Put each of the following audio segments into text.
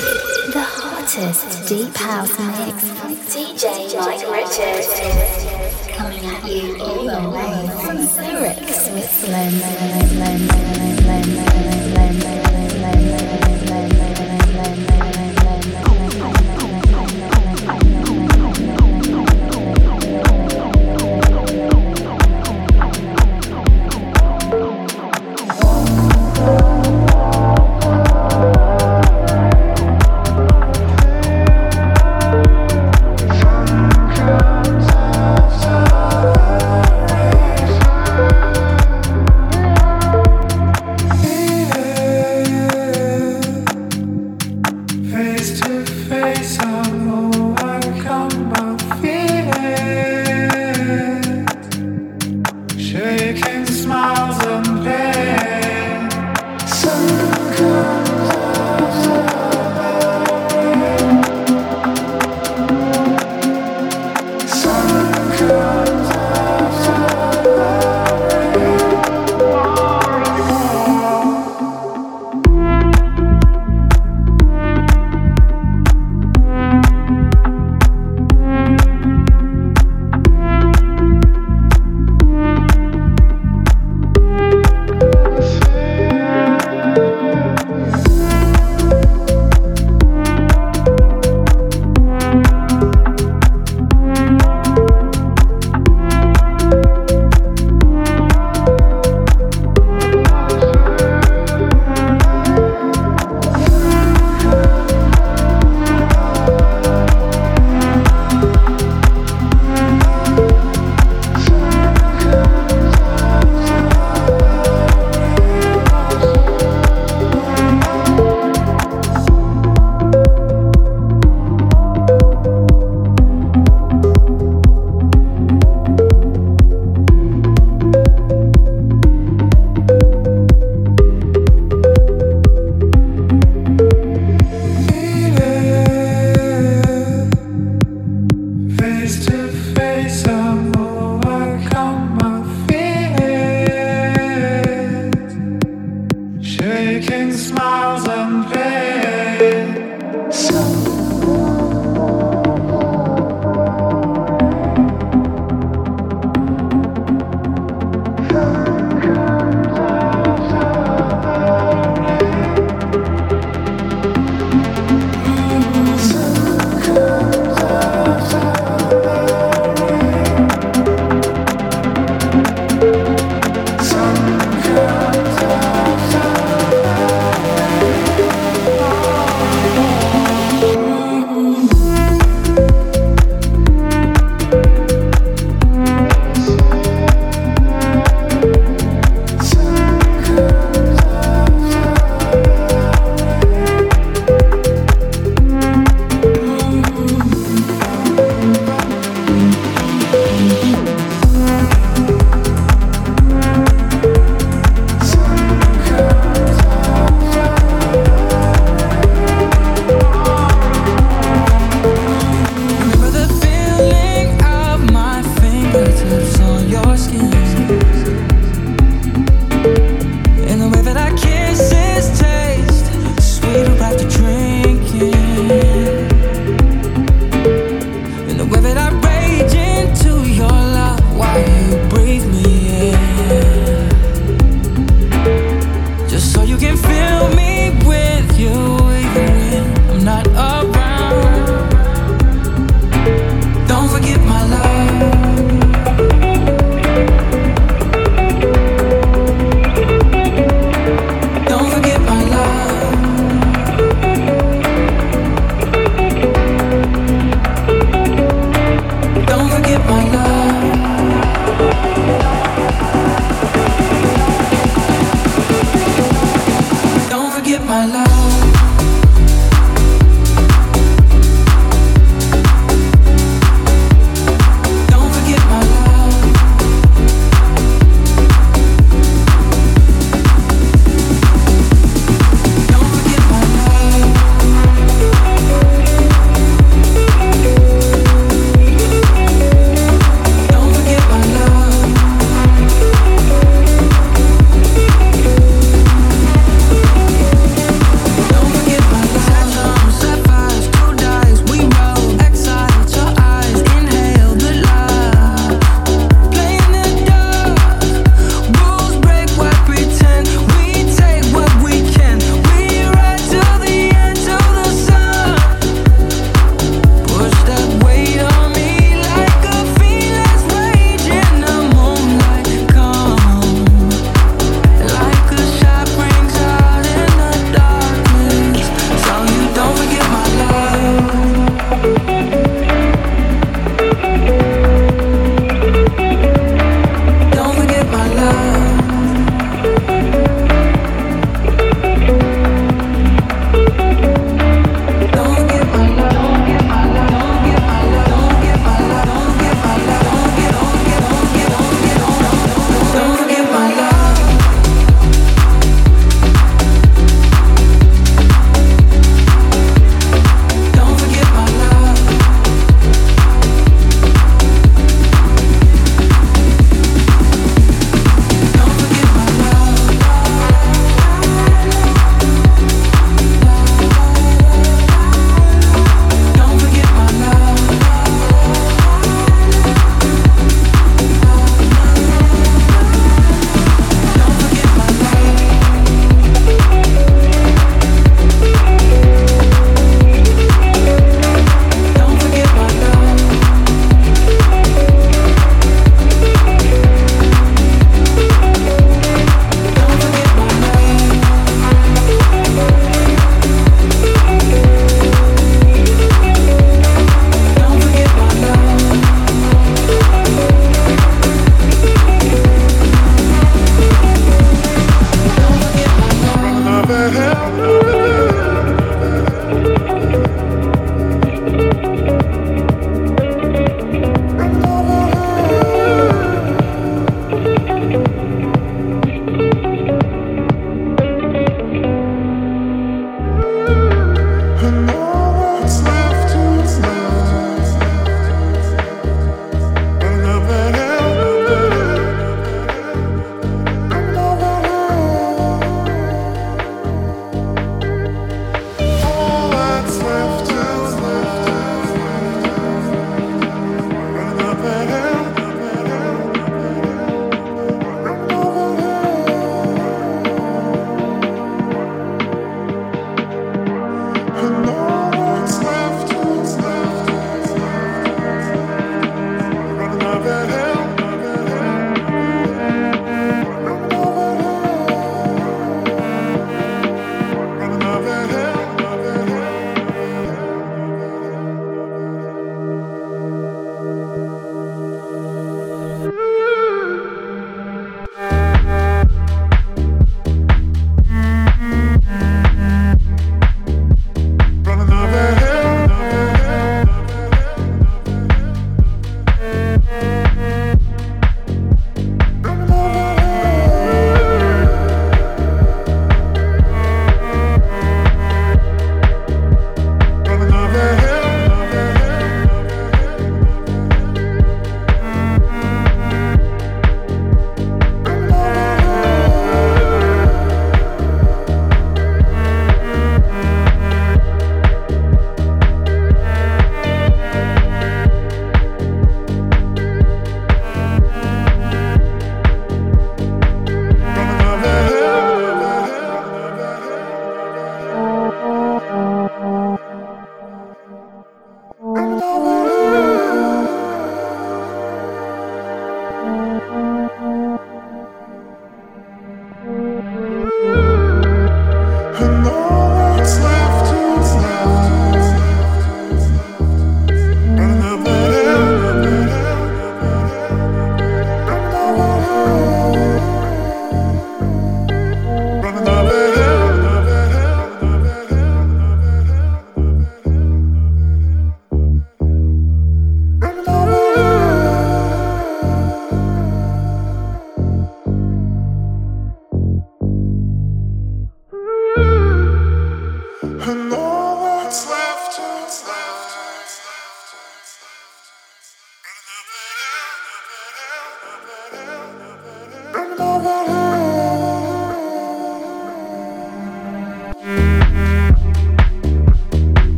The hottest deep house mix. DJ Mike Richards. Coming at you all the way from Zurich, Switzerland.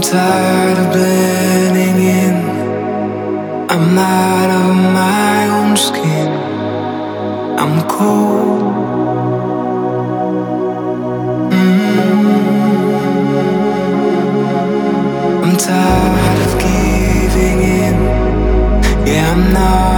Tired of blending in. I'm out of my own skin. I'm cold. Mm. I'm tired of giving in. Yeah, I'm not